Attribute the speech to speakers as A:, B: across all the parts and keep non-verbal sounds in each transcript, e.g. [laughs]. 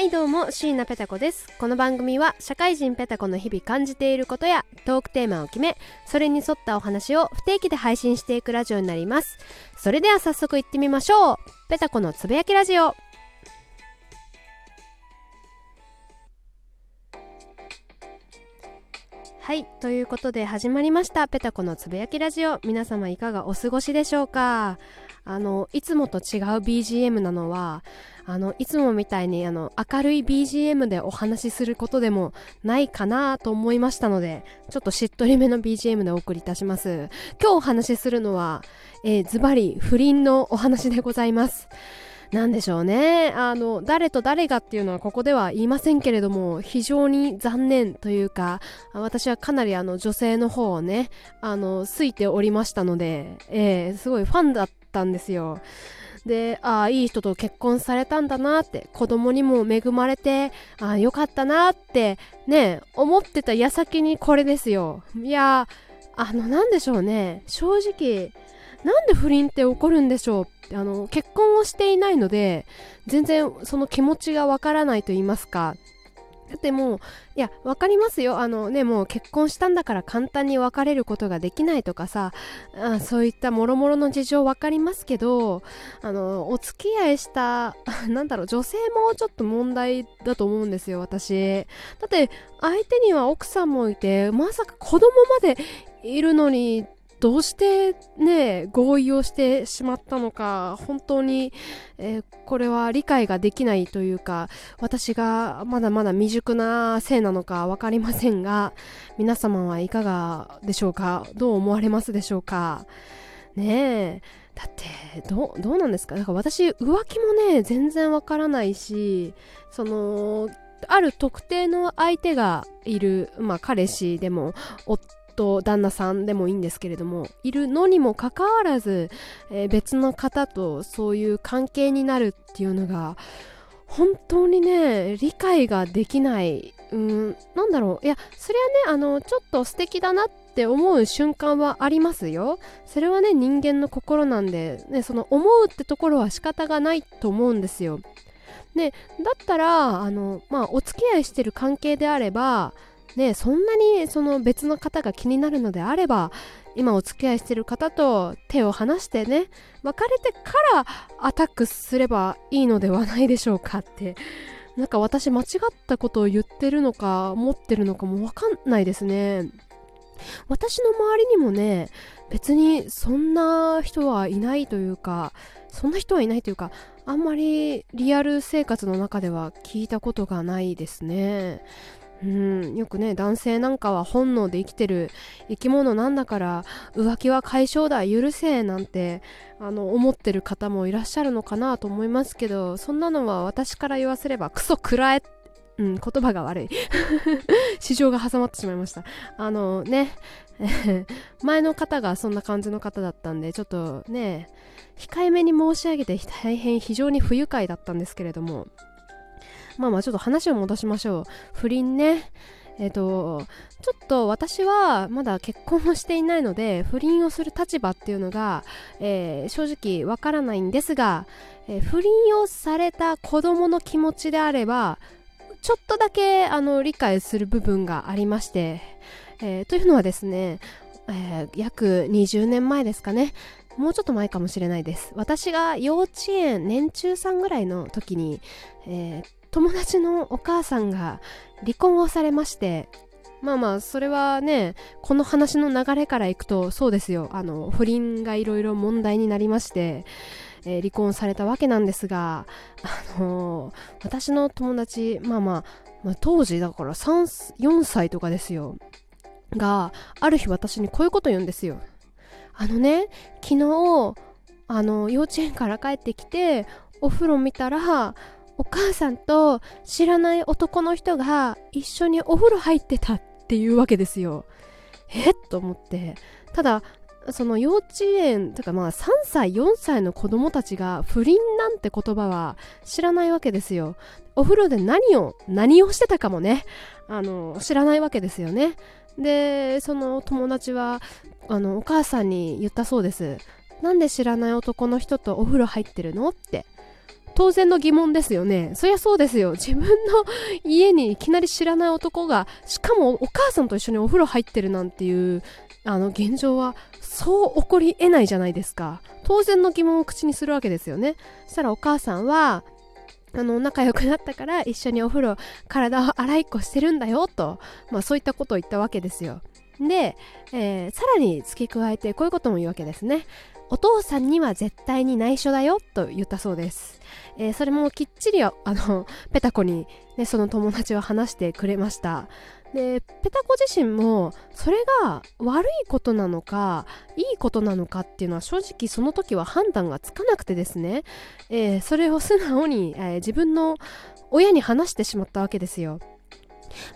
A: はいどうも椎名ペタ子です。この番組は社会人ペタ子の日々感じていることやトークテーマを決めそれに沿ったお話を不定期で配信していくラジオになります。それでは早速行ってみましょう。ペタ子のつぶやきラジオ。はいということで始まりましたペタコのつぶやきラジオ。皆様いかがお過ごしでしょうか？あのいつもと違う BGM なのはあのいつもみたいにあの明るい BGM でお話しすることでもないかなと思いましたのでちょっとしっとりめの BGM でお送りいたします。今日お話しするのは、えー、ズバリ不倫のお話でございます。なんでしょうね。あの、誰と誰がっていうのはここでは言いませんけれども、非常に残念というか、私はかなりあの女性の方をね、あの、好いておりましたので、えー、すごいファンだったんですよ。で、ああ、いい人と結婚されたんだなって、子供にも恵まれて、ああ、よかったなって、ね、思ってた矢先にこれですよ。いや、あの、なんでしょうね。正直、なんで不倫って起こるんでしょう？あの結婚をしていないので全然その気持ちがわからないと言いますか。だってもういや分かりますよ。あのねもう結婚したんだから簡単に別れることができないとかさ。あそういったもろもろの事情分かりますけどあのお付き合いした [laughs] なんだろう女性もちょっと問題だと思うんですよ私。だって相手には奥さんもいてまさか子供までいるのにどうしてね、合意をしてしまったのか、本当に、えー、これは理解ができないというか、私がまだまだ未熟なせいなのかわかりませんが、皆様はいかがでしょうか？どう思われますでしょうか？ねえ。だって、どう、どうなんですか？だから私、浮気もね、全然わからないし、その、ある特定の相手がいる、まあ彼氏でも、夫と旦那さんでもいいんですけれどもいるのにもかかわらず、えー、別の方とそういう関係になるっていうのが本当にね理解ができない。うんなんだろう。いやそれはねあのちょっと素敵だなって思う瞬間はありますよ。それはね人間の心なんで、ね、その思うってところは仕方がないと思うんですよ。でだったらあのまあお付き合いしてる関係であればね、そんなにその別の方が気になるのであれば今お付き合いしてる方と手を離してね別れてからアタックすればいいのではないでしょうかってなんか私間違ったことを言ってるのか思ってるのかもわかんないですね。私の周りにもね別にそんな人はいないというかそんな人はいないというかあんまりリアル生活の中では聞いたことがないですね。うん。よくね男性なんかは本能で生きてる生き物なんだから浮気は解消だ許せなんてあの思ってる方もいらっしゃるのかなと思いますけどそんなのは私から言わせればクソくらえうん、言葉が悪い。市場が挟まってしまいました。あのね前の方がそんな感じの方だったんでちょっとね控えめに申し上げて大変非常に不愉快だったんですけれども。まあまあちょっと話を戻しましょう。不倫ね。えっ、ー、と、ちょっと私はまだ結婚をしていないので、不倫をする立場っていうのが、えー、正直わからないんですが、えー、不倫をされた子供の気持ちであれば、ちょっとだけあの理解する部分がありまして、えというのはですね、え約20年前ですかね、もうちょっと前かもしれないです。私が幼稚園年中さんぐらいの時に、えー、友達のお母さんが離婚をされましてまあまあそれはねこの話の流れからいくとそうですよ。あの不倫がいろいろ問題になりまして、えー、離婚されたわけなんですがあのー、私の友達まあまあ、まあ、当時だから4歳とかですよ。がある日私にこういうこと言うんですよ。あのね昨日あの幼稚園から帰ってきてお風呂見たらお母さんと知らない男の人が一緒にお風呂入ってたっていうわけですよ。えっと思って。ただ、その幼稚園とかまあ3歳4歳の子供たちが不倫なんて言葉は知らないわけですよ。お風呂で何を何をしてたかもね。あの知らないわけですよね。でその友達はあのお母さんに言ったそうです。なんで知らない男の人とお風呂入ってるの？って。当然の疑問ですよね。そりゃそうですよ。自分の家にいきなり知らない男がしかもお母さんと一緒にお風呂入ってるなんていうあの現状はそう起こり得ないじゃないですか。当然の疑問を口にするわけですよね。そしたらお母さんはあの仲良くなったから一緒にお風呂体を洗いっこしてるんだよと、まあ、そういったことを言ったわけですよ。で、えー、さらに付け加えてこういうことも言うわけですね。お父さんには絶対に内緒だよと言ったそうです、えー、それもきっちりあのペタコに、ね、その友達は話してくれました。でペタコ自身もそれが悪いことなのかいいことなのかっていうのは正直その時は判断がつかなくてですね、えー、それを素直に、えー、自分の親に話してしまったわけですよ。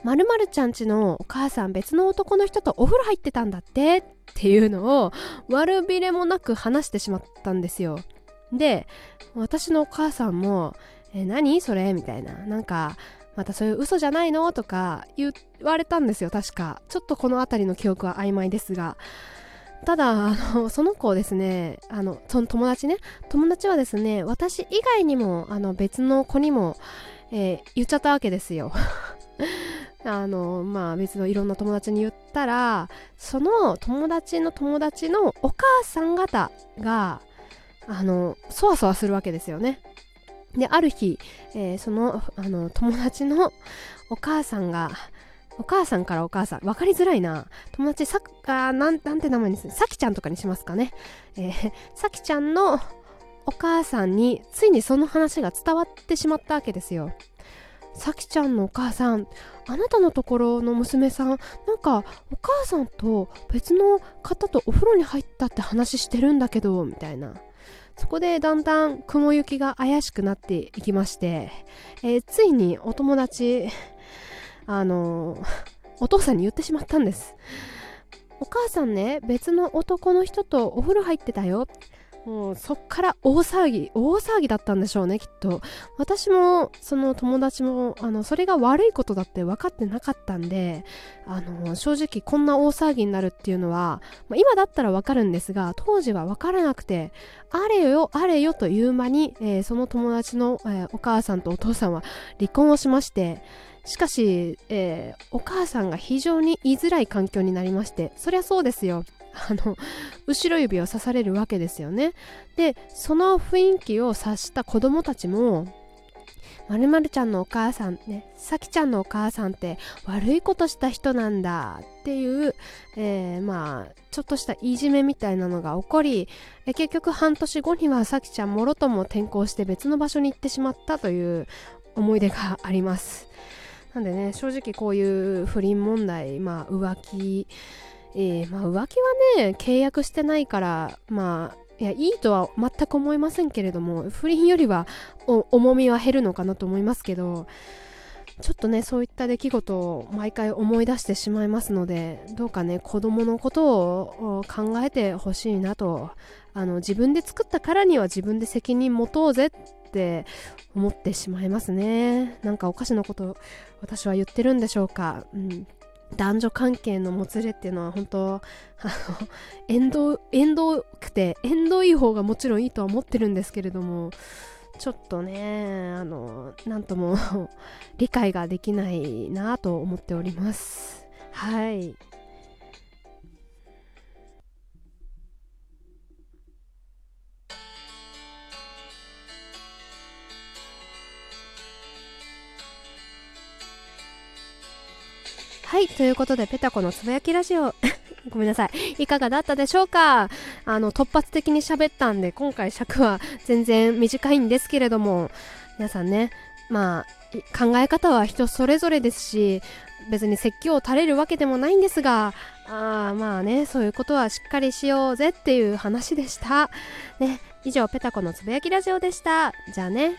A: まるちゃんちのお母さん別の男の人とお風呂入ってたんだって。っていうのを悪びれもなく話してしまったんですよ。で私のお母さんも「え何？それ?」みたいな。なんかまたそういう嘘じゃないの？とか言われたんですよ確か。ちょっとこの辺りの記憶は曖昧ですが。ただあのその子ですねあのその友達ね。友達はですね私以外にもあの別の子にも、えー、言っちゃったわけですよ。あのまあ別のいろんな友達に言ったらその友達の友達のお母さん方があのそわそわするわけですよね。である日、えー、そのあの友達のお母さんがお母さんからお母さん分かりづらいな。友達さあなんなんて名前にする？さきちゃんとかにしますかね、えー、さきちゃんのお母さんについにその話が伝わってしまったわけですよ。さきちゃんのお母さんあなたのところの娘さんなんかお母さんと別の方とお風呂に入ったって話してるんだけどみたいなそこでだんだん雲行きが怪しくなっていきまして、えー、ついにお友達、あの、お父さんに言ってしまったんです。お母さんね、別の男の人とお風呂入ってたよ。もうそっから大騒ぎ大騒ぎだったんでしょうねきっと。私もその友達もあのそれが悪いことだって分かってなかったんであの正直こんな大騒ぎになるっていうのは、まあ、今だったら分かるんですが当時は分からなくてあれよあれよという間に、えー、その友達の、えー、お母さんとお父さんは離婚をしましてしかし、えー、お母さんが非常に言いづらい環境になりましてそりゃそうですよ。あの後ろ指を刺されるわけですよね。でその雰囲気を察した子供たちもまるまるちゃんのお母さんねさきちゃんのお母さんって悪いことした人なんだっていう、えー、まあちょっとしたいじめみたいなのが起こり、結局半年後にはさきちゃんもろとも転校して別の場所に行ってしまったという思い出があります。なんでね正直こういう不倫問題まあ浮気えー、まあ、浮気はね契約してないからまあいやいいとは全く思いませんけれども不倫よりは重みは減るのかなと思いますけどちょっとねそういった出来事を毎回思い出してしまいますのでどうかね子供のことを考えてほしいなとあの自分で作ったからには自分で責任持とうぜって思ってしまいますね。なんかおかしなこと私は言ってるんでしょうか、うん、男女関係のもつれっていうのは本当あの [laughs] 縁遠縁遠くて縁遠い方がもちろんいいとは思ってるんですけれどもちょっとねあのなんとも [laughs] 理解ができないなと思っております。はい。はい、ということで、ペタコのつぶやきラジオ、[laughs] ごめんなさい。いかがだったでしょうか？あの、突発的に喋ったんで、今回尺は全然短いんですけれども、皆さんね、まあ、考え方は人それぞれですし、別に説教を垂れるわけでもないんですが、あーまあね、そういうことはしっかりしようぜっていう話でした。ね、以上、ペタコのつぶやきラジオでした。じゃあね。